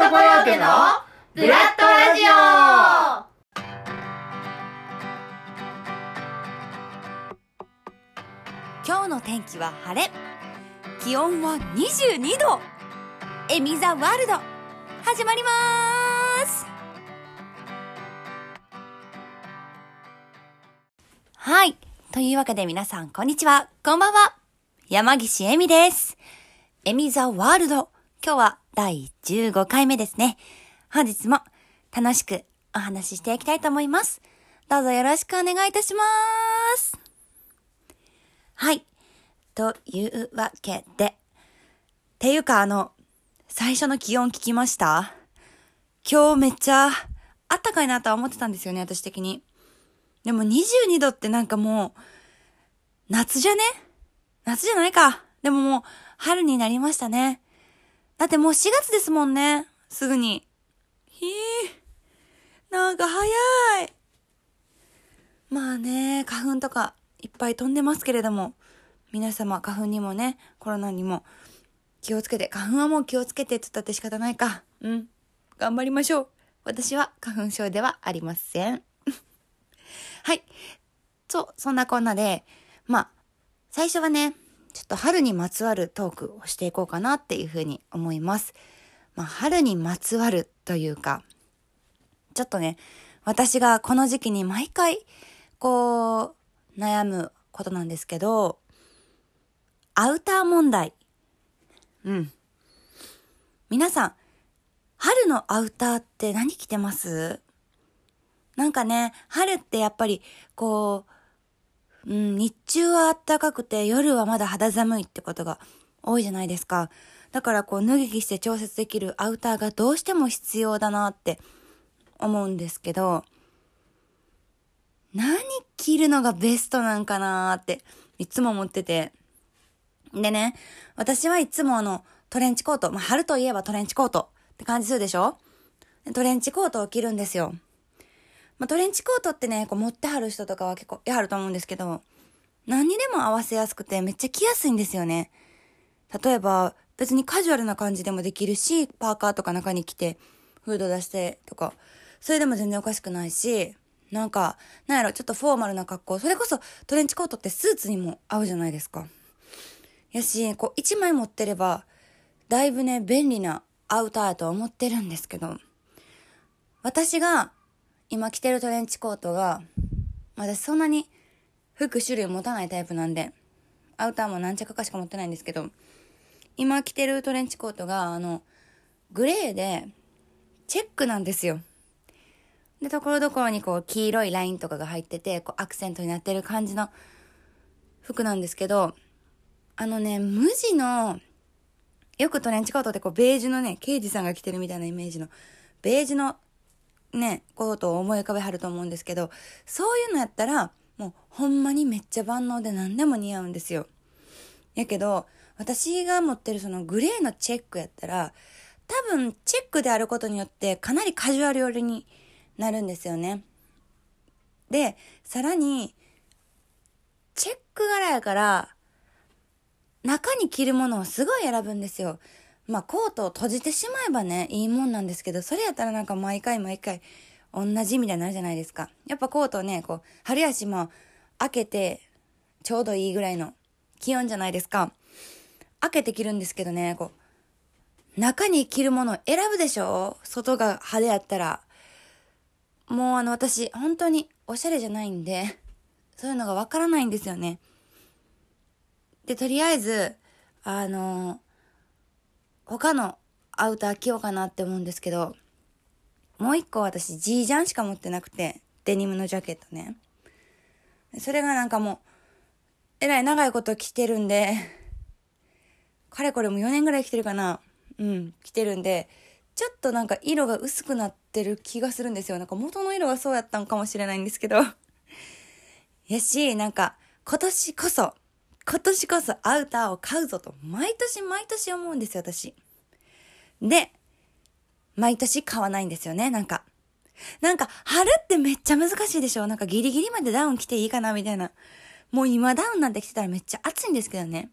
トコヨーテのブラッドラジオ。今日の天気は晴れ。気温は22度。エミザワールド。始まります。はい。というわけで皆さんこんにちは。こんばんは。山岸エミです。エミザワールド。今日は第15回目ですね本日も楽しくお話ししていきたいと思いますどうぞよろしくお願いいたしますはい。というわけで。ていうかあの、最初の気温聞きました？今日めっちゃあったかいなとは思ってたんですよね、私的に。でも22度ってなんかもう、夏じゃね？夏じゃないか。でももう、春になりましたね。だってもう4月ですもんね。すぐに。ひー。なんか早い。まあね、花粉とかいっぱい飛んでますけれども、皆様花粉にもね、コロナにも気をつけて、花粉はもう気をつけてって言ったって仕方ないか。うん。頑張りましょう。私は花粉症ではありません。はい。そう、そんなこんなで、まあ、最初はね、ちょっと春にまつわるトークをしていこうかなっていうふうに思います。まあ、春にまつわるというか、ちょっとね、私がこの時期に毎回、こう、悩むことなんですけど、アウター問題。うん。皆さん、春のアウターって何着てます？なんかね、春ってやっぱり、こう、うん、日中は暖かくて夜はまだ肌寒いってことが多いじゃないですか。だからこう脱ぎ着して調節できるアウターがどうしても必要だなって思うんですけど、何着るのがベストなんかなーっていつも思ってて。でね、私はいつもあのトレンチコート、まあ、春といえばトレンチコートって感じするでしょ？トレンチコートを着るんですよ。まあ、トレンチコートってね、こう持ってはる人とかは結構やはると思うんですけど、何にでも合わせやすくてめっちゃ着やすいんですよね。例えば、別にカジュアルな感じでもできるし、パーカーとか中に着て、フード出してとか、それでも全然おかしくないし、なんか、なんやろ、ちょっとフォーマルな格好。それこそトレンチコートってスーツにも合うじゃないですか。やし、こう、一枚持ってれば、だいぶね、便利なアウターやとは思ってるんですけど、私が今着てるトレンチコートが、私そんなに服種類持たないタイプなんで、アウターも何着かしか持ってないんですけど、今着てるトレンチコートが、あの、グレーで、チェックなんですよ。で、ところどころにこう黄色いラインとかが入ってて、こうアクセントになってる感じの服なんですけど、あのね、無地の、よくトレンチコートってこうベージュのね、刑事さんが着てるみたいなイメージの、ベージュのね、コートを思い浮かべはると思うんですけど、そういうのやったら、もうほんまにめっちゃ万能で何でも似合うんですよ。やけど、私が持ってるそのグレーのチェックやったら、多分チェックであることによってかなりカジュアル寄りになるんですよね。で、さらに、チェック柄やから、中に着るものをすごい選ぶんですよ。まあ、コートを閉じてしまえばね、いいもんなんですけど、それやったらなんか毎回毎回同じみたいになるじゃないですか。やっぱコートをね、こう、春足も開けてちょうどいいぐらいの気温じゃないですか。開けて着るんですけどね、こう、中に着るものを選ぶでしょ？外が派手やったら。もうあの私、本当におしゃれじゃないんで、そういうのがわからないんですよね。で、とりあえず、あの、他のアウター着ようかなって思うんですけど、もう一個私 G ジャンしか持ってなくて、デニムのジャケットね。それがなんかもう、えらい長いこと着てるんで、かれこれも4年ぐらい着てるかな。うん、着てるんで、ちょっとなんか色が薄くなってる気がするんですよ。なんか元の色はそうやったんかもしれないんですけど。やし、なんか今年こそ、今年こそアウターを買うぞと、毎年毎年思うんですよ、私。で、毎年買わないんですよね、なんか。なんか、春ってめっちゃ難しいでしょ？なんかギリギリまでダウン着ていいかなみたいな。もう今ダウンなんて着てたらめっちゃ暑いんですけどね。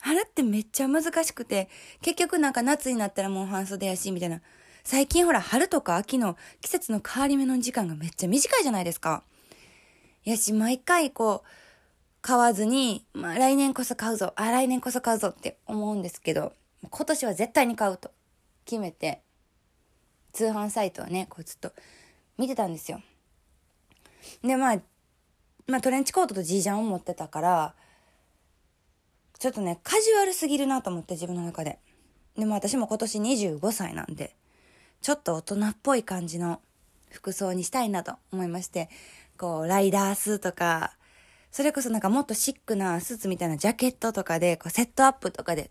春ってめっちゃ難しくて、結局なんか夏になったらもう半袖やし、みたいな最近ほら、春とか秋の季節の変わり目の時間がめっちゃ短いじゃないですか。やし、毎回こう、買わずに、まあ来年こそ買うぞ、あ、来年こそ買うぞって思うんですけど、今年は絶対に買うと決めて、通販サイトをね、こうずっと見てたんですよ。で、まあ、まあトレンチコートとジージャンを持ってたから、ちょっとね、カジュアルすぎるなと思って自分の中で。でも私も今年25歳なんで、ちょっと大人っぽい感じの服装にしたいなと思いまして、こう、ライダースとか、それこそなんかもっとシックなスーツみたいなジャケットとかで、こう、セットアップとかで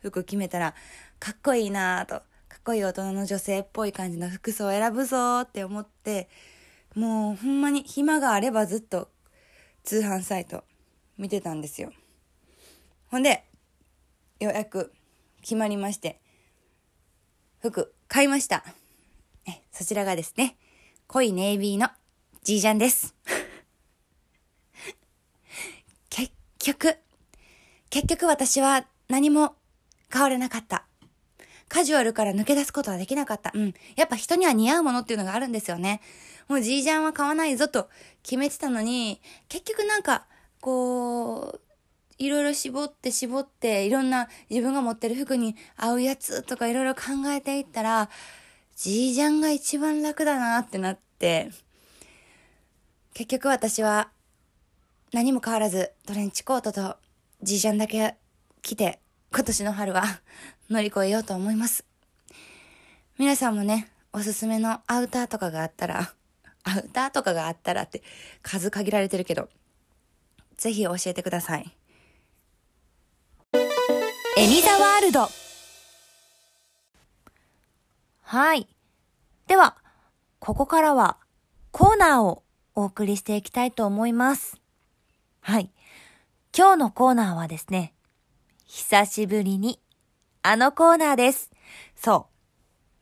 服決めたら、かっこいいなぁと、かっこいい大人の女性っぽい感じの服装を選ぶぞーって思って、もうほんまに暇があればずっと通販サイト見てたんですよ。ほんで、ようやく決まりまして、服買いました。え、そちらがですね、濃いネイビーのジージャンです。結局、結局私は何も変われなかった。カジュアルから抜け出すことはできなかった。うん。やっぱ人には似合うものっていうのがあるんですよね。もうジージャンは買わないぞと決めてたのに、結局なんか、こう、いろいろ絞って絞って、いろんな自分が持ってる服に合うやつとかいろいろ考えていったら、ジージャンが一番楽だなってなって、結局私は何も変わらずトレンチコートとジージャンだけ着て今年の春は 乗り越えようと思います。皆さんもね、おすすめのアウターとかがあったら、アウターとかがあったらって数限られてるけど、ぜひ教えてください。エミザワールド。はい。では、ここからはコーナーをお送りしていきたいと思います。はい。今日のコーナーはですね、久しぶりにあのコーナーです。そ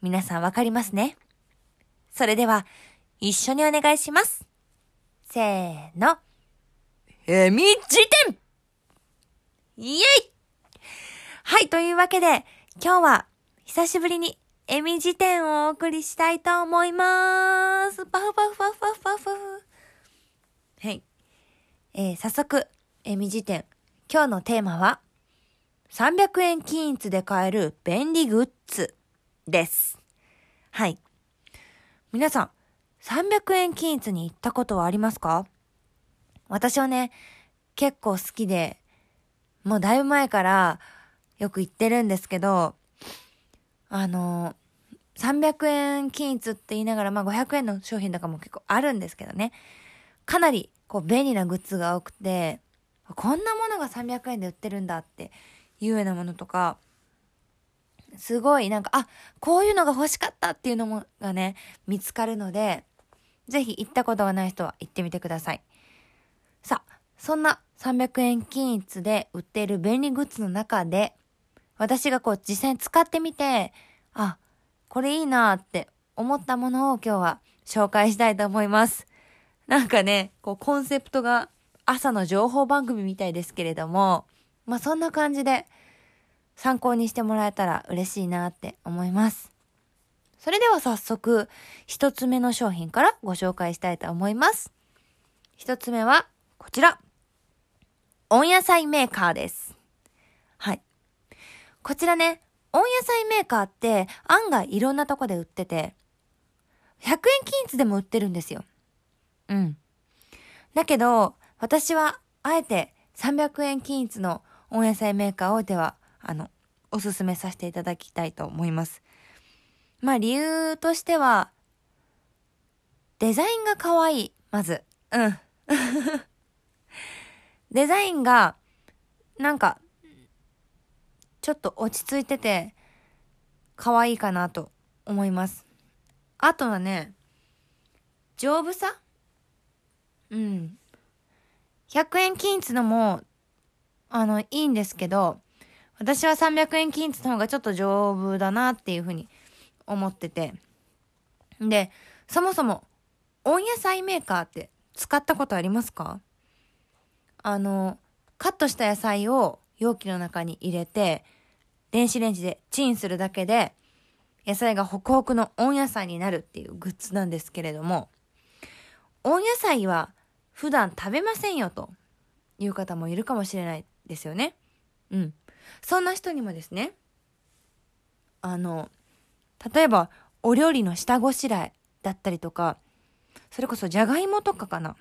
う。皆さんわかりますね。それでは、一緒にお願いします。せーの。えみ辞典イエイはい、というわけで、今日は久しぶりにエミ辞典をお送りしたいと思います。パフパフパフパフパフ。はい。えー、早速、エミ辞典。今日のテーマは、300円均一で買える便利グッズです。はい。皆さん、300円均一に行ったことはありますか？私はね、結構好きで、もうだいぶ前からよく行ってるんですけど、あの、300円均一って言いながら、まあ500円の商品とかも結構あるんですけどね。かなり、こう、便利なグッズが多くて、こんなものが300円で売ってるんだっていうようなものとか、すごいなんか、あ、こういうのが欲しかったっていうのもがね、見つかるので、ぜひ行ったことがない人は行ってみてください。さあ、そんな300円均一で売っている便利グッズの中で、私がこう実際に使ってみて、あ、これいいなって思ったものを今日は紹介したいと思います。なんかね、こうコンセプトが朝の情報番組みたいですけれども、まあそんな感じで参考にしてもらえたら嬉しいなって思います。それでは早速、一つ目の商品からご紹介したいと思います。一つ目はこちら。温野菜メーカーです。はい。こちらね、温野菜メーカーって案外いろんなとこで売ってて、100円均一でも売ってるんですよ。うん。だけど、私はあえて300円均一の温野菜メーカーをでは、あの、おすすめさせていただきたいと思います。まあ理由としては、デザインが可愛い、まず。うん。デザインが、なんか、ちょっと落ち着いてて、可愛いかなと思います。あとはね、丈夫さうん。100円均一のも、あの、いいんですけど、私は300円均一の方がちょっと丈夫だなっていうふうに思ってて。で、そもそも、温野菜メーカーって使ったことありますか？あの、カットした野菜を容器の中に入れて、電子レンジでチンするだけで、野菜がホクホクの温野菜になるっていうグッズなんですけれども、温野菜は普段食べませんよという方もいるかもしれないですよね。うん。そんな人にもですね、あの、例えばお料理の下ごしらえだったりとか、それこそじゃがいもとかかな。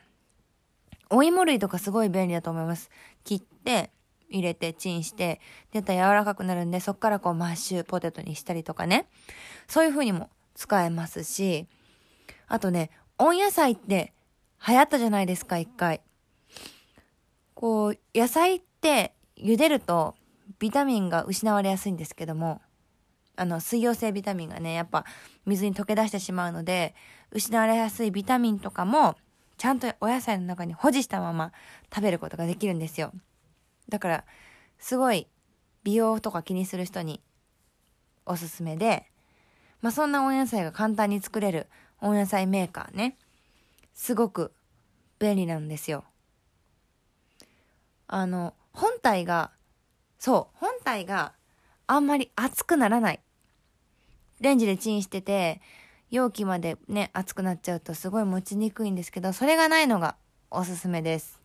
お芋類とかすごい便利だと思います。切って、入れてチンして、出た柔らかくなるんで、そっからこうマッシュポテトにしたりとかね。そういう風にも使えますし、あとね、温野菜って流行ったじゃないですか、一回。こう、野菜って茹でるとビタミンが失われやすいんですけども、あの、水溶性ビタミンがね、やっぱ水に溶け出してしまうので、失われやすいビタミンとかも、ちゃんとお野菜の中に保持したまま食べることができるんですよ。だから、すごい美容とか気にする人におすすめで、まあ、そんな温野菜が簡単に作れる温野菜メーカーね、すごく便利なんですよ。あの、本体が、そう、本体があんまり熱くならない。レンジでチンしてて、容器までね、熱くなっちゃうとすごい持ちにくいんですけど、それがないのがおすすめです。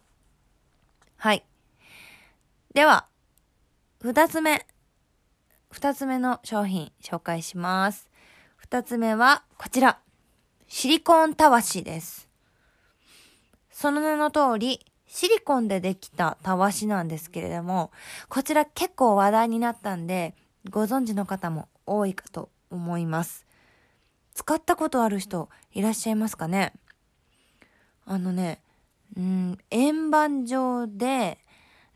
はい。では、二つ目。二つ目の商品紹介します。二つ目はこちら。シリコンたわしです。その名の通り、シリコンでできたたわしなんですけれども、こちら結構話題になったんで、ご存知の方も多いかと思います。使ったことある人いらっしゃいますかね？あのね、うん、円盤状で、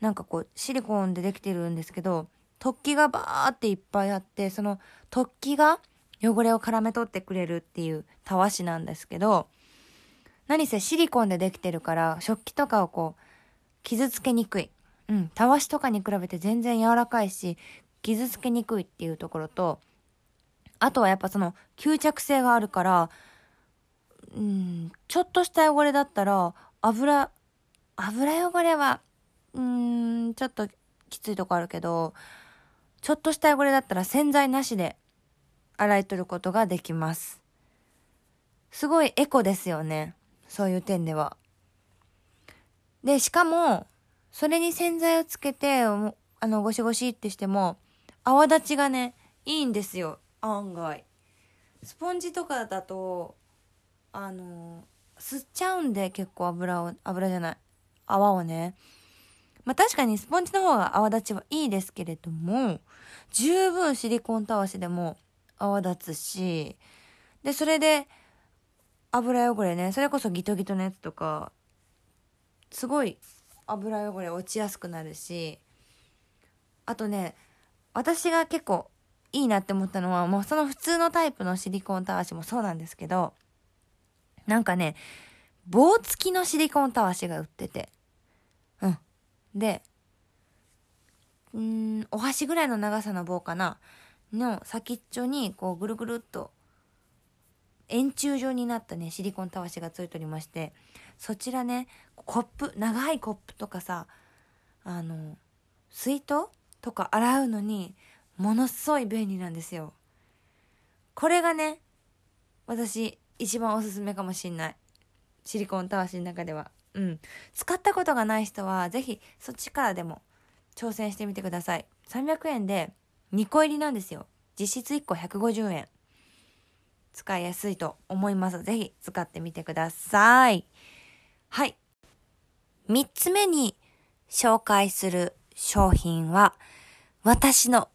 なんかこう、シリコンでできてるんですけど、突起がバーっていっぱいあって、その突起が汚れを絡め取ってくれるっていうたわしなんですけど、何せシリコンでできてるから、食器とかをこう、傷つけにくい。うん、たわしとかに比べて全然柔らかいし、傷つけにくいっていうところと、あとはやっぱその吸着性があるから、うん、ちょっとした汚れだったら、油、油汚れは、うん、ちょっときついとこあるけど、ちょっとした汚れだったら洗剤なしで洗い取ることができます。すごいエコですよね。そういう点では。で、しかも、それに洗剤をつけて、あの、ゴシゴシってしても、泡立ちがね、いいんですよ。案外。スポンジとかだと、あの、吸っちゃうんで結構油を、油じゃない、泡をね。まあ確かにスポンジの方が泡立ちはいいですけれども、十分シリコンたわしでも泡立つし、で、それで、油汚れね、それこそギトギトのやつとか、すごい油汚れ落ちやすくなるし、あとね、私が結構いいなって思ったのは、もうその普通のタイプのシリコンたわしもそうなんですけど、なんかね、棒付きのシリコンたわしが売ってて、うん。で、うん、お箸ぐらいの長さの棒かな？の先っちょにこうぐるぐるっと円柱状になったね、シリコンたわしがついておりまして、そちらね、コップ、長いコップとかさ、あの、水筒とか洗うのに、ものすごい便利なんですよ。これがね、私、一番おすすめかもしんない。シリコンたわしの中では。うん。使ったことがない人は、ぜひ、そっちからでも挑戦してみてください。300円で2個入りなんですよ。実質1個150円。使いやすいと思います。ぜひ使ってみてください。はい。三つ目に紹介する商品は、私の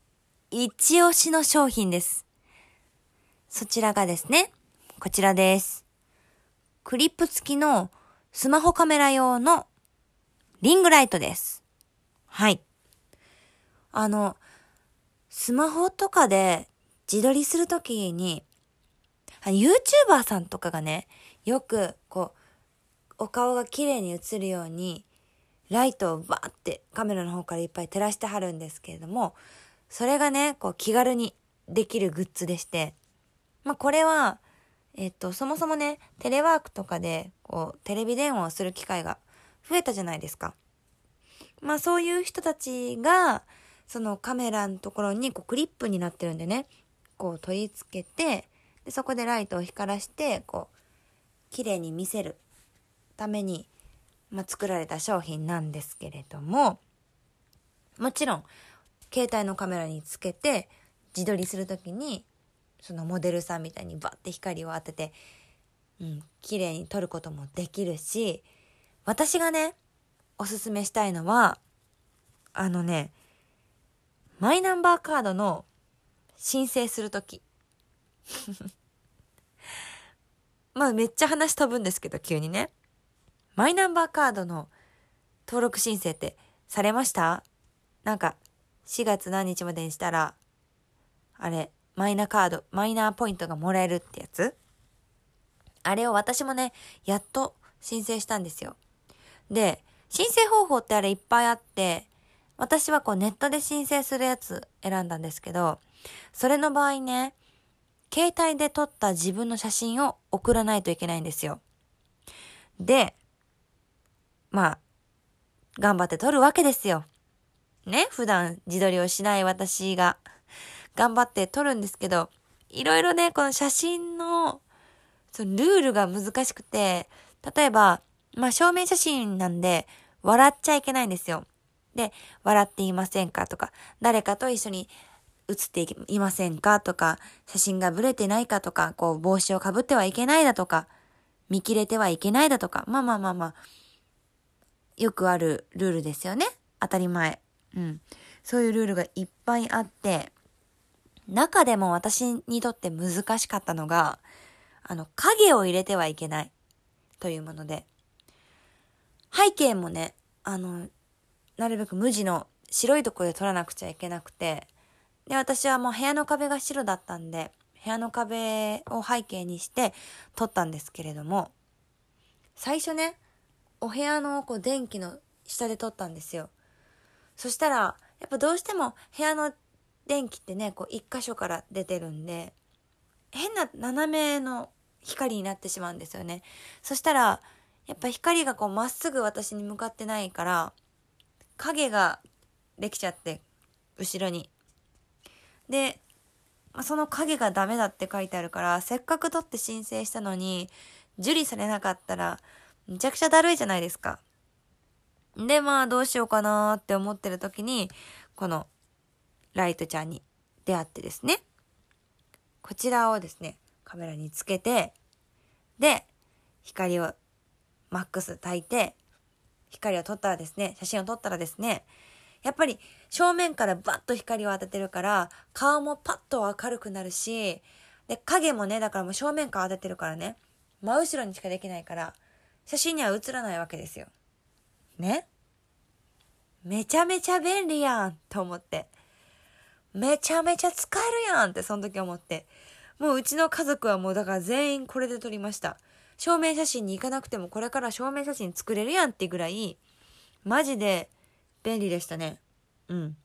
一押しの商品です。そちらがですね、こちらです。クリップ付きのスマホカメラ用のリングライトです。はい。あの、スマホとかで自撮りするときに YouTuber さんとかがね、よく、こう、お顔が綺麗に映るように、ライトをバーってカメラの方からいっぱい照らしてはるんですけれども、それがね、こう気軽にできるグッズでして、まあこれは、えっと、そもそもね、テレワークとかで、こう、テレビ電話をする機会が増えたじゃないですか。まあそういう人たちが、そのカメラのところにこうクリップになってるんでね、こう取り付けて、でそこでライトを光らして、こう、綺麗に見せるために、まあ、作られた商品なんですけれども、もちろん、携帯のカメラにつけて、自撮りするときに、そのモデルさんみたいにバッて光を当てて、うん、綺麗に撮ることもできるし、私がね、おすすめしたいのは、あのね、マイナンバーカードの申請するとき。まあめっちゃ話飛ぶんですけど、急にね。マイナンバーカードの登録申請ってされました？なんか、4月何日までにしたら、あれ、マイナカード、マイナーポイントがもらえるってやつ？あれを私もね、やっと申請したんですよ。で、申請方法ってあれいっぱいあって、私はこうネットで申請するやつ選んだんですけど、それの場合ね、携帯で撮った自分の写真を送らないといけないんですよ。で、まあ、頑張って撮るわけですよ。ね、普段自撮りをしない私が頑張って撮るんですけど、いろいろね、この写真の、そのルールが難しくて、例えば、まあ証明写真なんで、笑っちゃいけないんですよ。で、笑っていませんかとか、誰かと一緒に写っていませんか？とか、写真がブレてないかとか、こう帽子をかぶってはいけないだとか、見切れてはいけないだとか、まあまあまあまあ、よくあるルールですよね。当たり前。うん。そういうルールがいっぱいあって、中でも私にとって難しかったのが、あの、影を入れてはいけないというもので、背景もね、あの、なるべく無地の白いとこで撮らなくちゃいけなくて、で、私はもう部屋の壁が白だったんで、部屋の壁を背景にして撮ったんですけれども、最初ね、お部屋のこう電気の下で撮ったんですよ。そしたら、やっぱどうしても部屋の電気ってね、こう一箇所から出てるんで、変な斜めの光になってしまうんですよね。そしたら、やっぱ光がこうまっすぐ私に向かってないから、影ができちゃって、後ろに。で、その影がダメだって書いてあるから、せっかく取って申請したのに、受理されなかったら、めちゃくちゃだるいじゃないですか。で、まあどうしようかなって思ってる時に、このライトちゃんに出会ってですね、こちらをですね、カメラにつけて、で、光をマックス焚いて、光を撮ったらですね、写真を撮ったらですね、やっぱり正面からバッと光を当ててるから、顔もパッと明るくなるし、で、影もね、だからもう正面から当ててるからね、真後ろにしかできないから、写真には映らないわけですよ。ね？めちゃめちゃ便利やんと思って。めちゃめちゃ使えるやんってその時思って。もううちの家族はもうだから全員これで撮りました。証明写真に行かなくてもこれから証明写真作れるやんってぐらい、マジで便利でしたね。うん。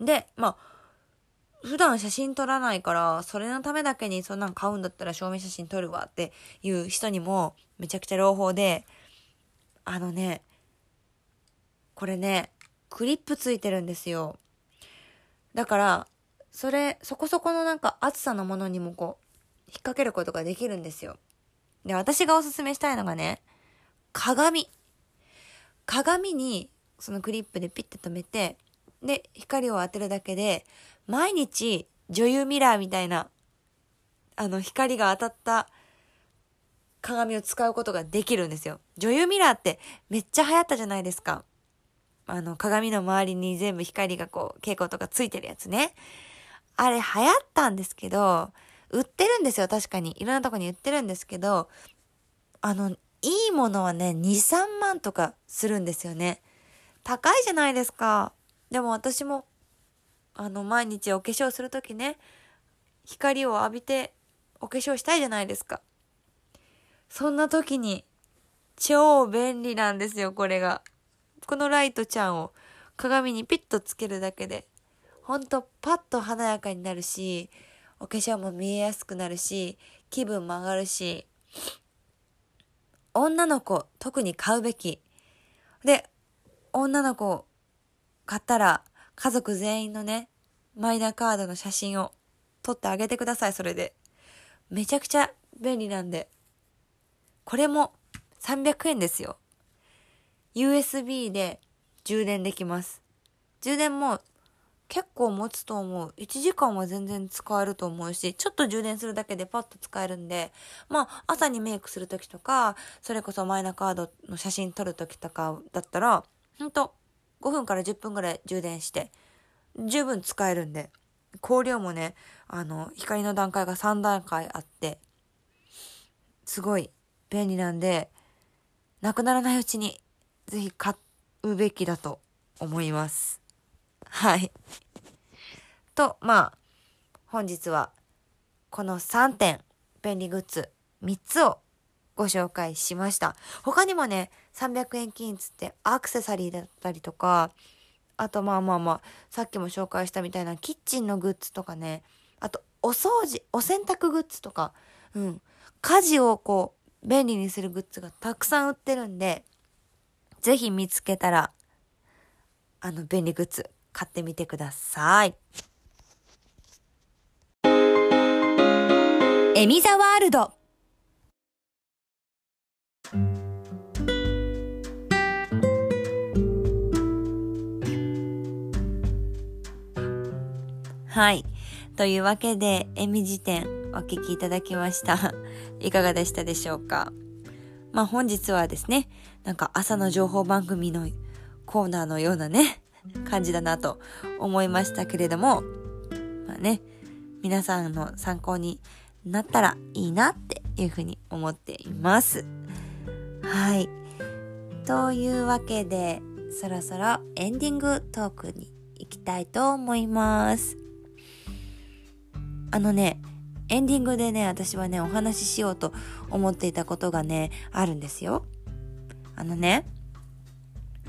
で、まあ、普段写真撮らないから、それのためだけにそんなん買うんだったら証明写真撮るわっていう人にもめちゃくちゃ朗報で、あのね、これね、クリップついてるんですよ。だから、それ、そこそこのなんか厚さのものにもこう、引っ掛けることができるんですよ。で、私がおすすめしたいのがね、鏡。鏡にそのクリップでピッて止めて、で、光を当てるだけで、毎日女優ミラーみたいな、あの、光が当たった鏡を使うことができるんですよ。女優ミラーってめっちゃ流行ったじゃないですか。あの、鏡の周りに全部光がこう、蛍光とかついてるやつね。あれ流行ったんですけど、売ってるんですよ、確かに。いろんなとこに売ってるんですけど、あの、いいものはね、2、3万とかするんですよね。高いじゃないですか。でも私も、あの、毎日お化粧するときね、光を浴びてお化粧したいじゃないですか。そんな時に、超便利なんですよ、これが。このライトちゃんを鏡にピッとつけるだけで、ほんとパッと華やかになるし、お化粧も見えやすくなるし、気分も上がるし、女の子、特に買うべき。で、女の子買ったら家族全員のね、マイナカードの写真を取ってあげてください、それで。めちゃくちゃ便利なんで。これも300円ですよ。USB で充電できます。充電も結構持つと思う。1時間は全然使えると思うし、ちょっと充電するだけでパッと使えるんで、まあ、朝にメイクするときとか、それこそマイナカードの写真撮るときとかだったら、ほんと、5分から10分ぐらい充電して、十分使えるんで、光量もね、あの、光の段階が3段階あって、すごい便利なんで、なくならないうちに、ぜひ買うべきだと思います。はい。と、まあ、本日は、この3点、便利グッズ3つをご紹介しました。他にもね、300円均一ってアクセサリーだったりとか、あとまあまあまあ、さっきも紹介したみたいなキッチンのグッズとかね、あとお掃除、お洗濯グッズとか、うん、家事をこう、便利にするグッズがたくさん売ってるんで、ぜひ見つけたら、あの便利グッズ買ってみてください。エミザワールドはい。というわけで、えみ辞典お聞きいただきました。いかがでしたでしょうか？まあ本日はですね、なんか朝の情報番組のコーナーのようなね、感じだなと思いましたけれども、まあね、皆さんの参考になったらいいなっていうふうに思っています。はい。というわけで、そろそろエンディングトークに行きたいと思います。あのね、エンディングでね、私はね、お話ししようと思っていたことがね、あるんですよ。あのね、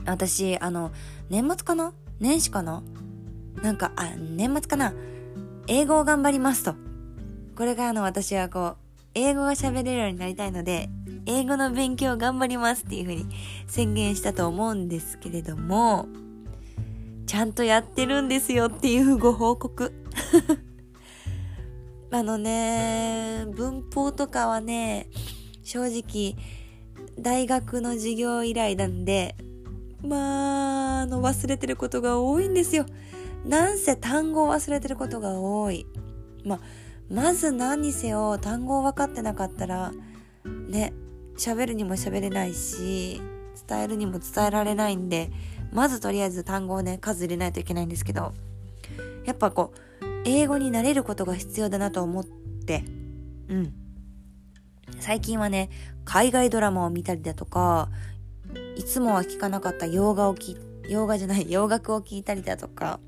私、あの、年末かな？年始かな？なんか、あ、年末かな？英語を頑張りますと。これからの私はこう、英語が喋れるようになりたいので、英語の勉強を頑張りますっていうふうに宣言したと思うんですけれども、ちゃんとやってるんですよっていうご報告。あのね、文法とかはね、正直、大学の授業以来なんで、まあ、あの、忘れてることが多いんですよ。なんせ単語を忘れてることが多い。まあ、まず何にせよ単語を分かってなかったら、ね、喋るにも喋れないし、伝えるにも伝えられないんで、まずとりあえず単語をね、数入れないといけないんですけど、やっぱこう、英語になれることが必要だなと思って、うん。最近はね、海外ドラマを見たりだとか、いつもは聞かなかった洋画を聞洋画じゃない、洋楽を聞いたりだとか、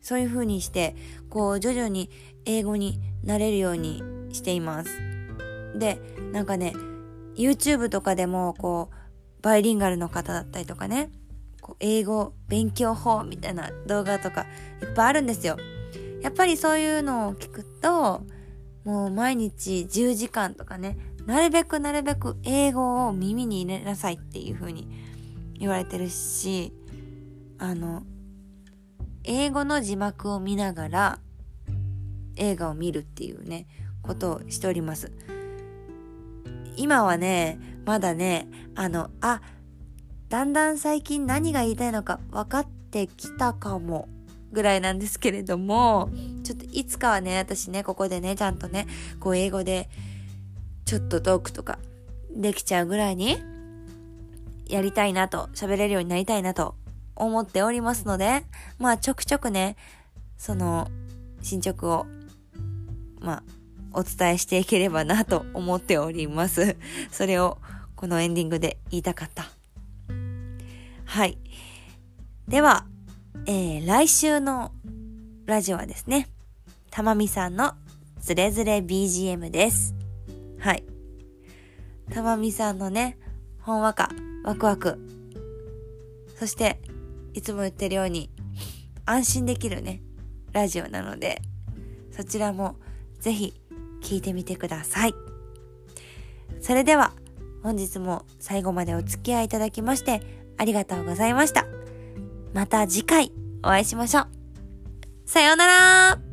そういう風にして、こう、徐々に英語になれるようにしています。で、なんかね、YouTube とかでも、こう、バイリンガルの方だったりとかね、こう英語勉強法みたいな動画とかいっぱいあるんですよ。やっぱりそういうのを聞くと、もう毎日10時間とかね、なるべくなるべく英語を耳に入れなさいっていう風に言われてるし、あの、英語の字幕を見ながら映画を見るっていうね、ことをしております。今はね、まだね、あの、あ、だんだん最近何が言いたいのか分かってきたかもぐらいなんですけれども、ちょっといつかはね、私ね、ここでね、ちゃんとね、こう英語でちょっとトークとかできちゃうぐらいにやりたいなと、喋れるようになりたいなと思っておりますので、まあちょくちょくね、その進捗を、まあお伝えしていければなと思っております。それをこのエンディングで言いたかった。はい。では、えー、来週のラジオはですね、たまみさんのズレズレ BGM です。はい。たまみさんのね、ほんわか、ワクワク。そして、いつも言ってるように、安心できるね、ラジオなので、そちらもぜひ聞いてみてください。それでは、本日も最後までお付き合いいただきましてありがとうございました。また次回お会いしましょう。さようなら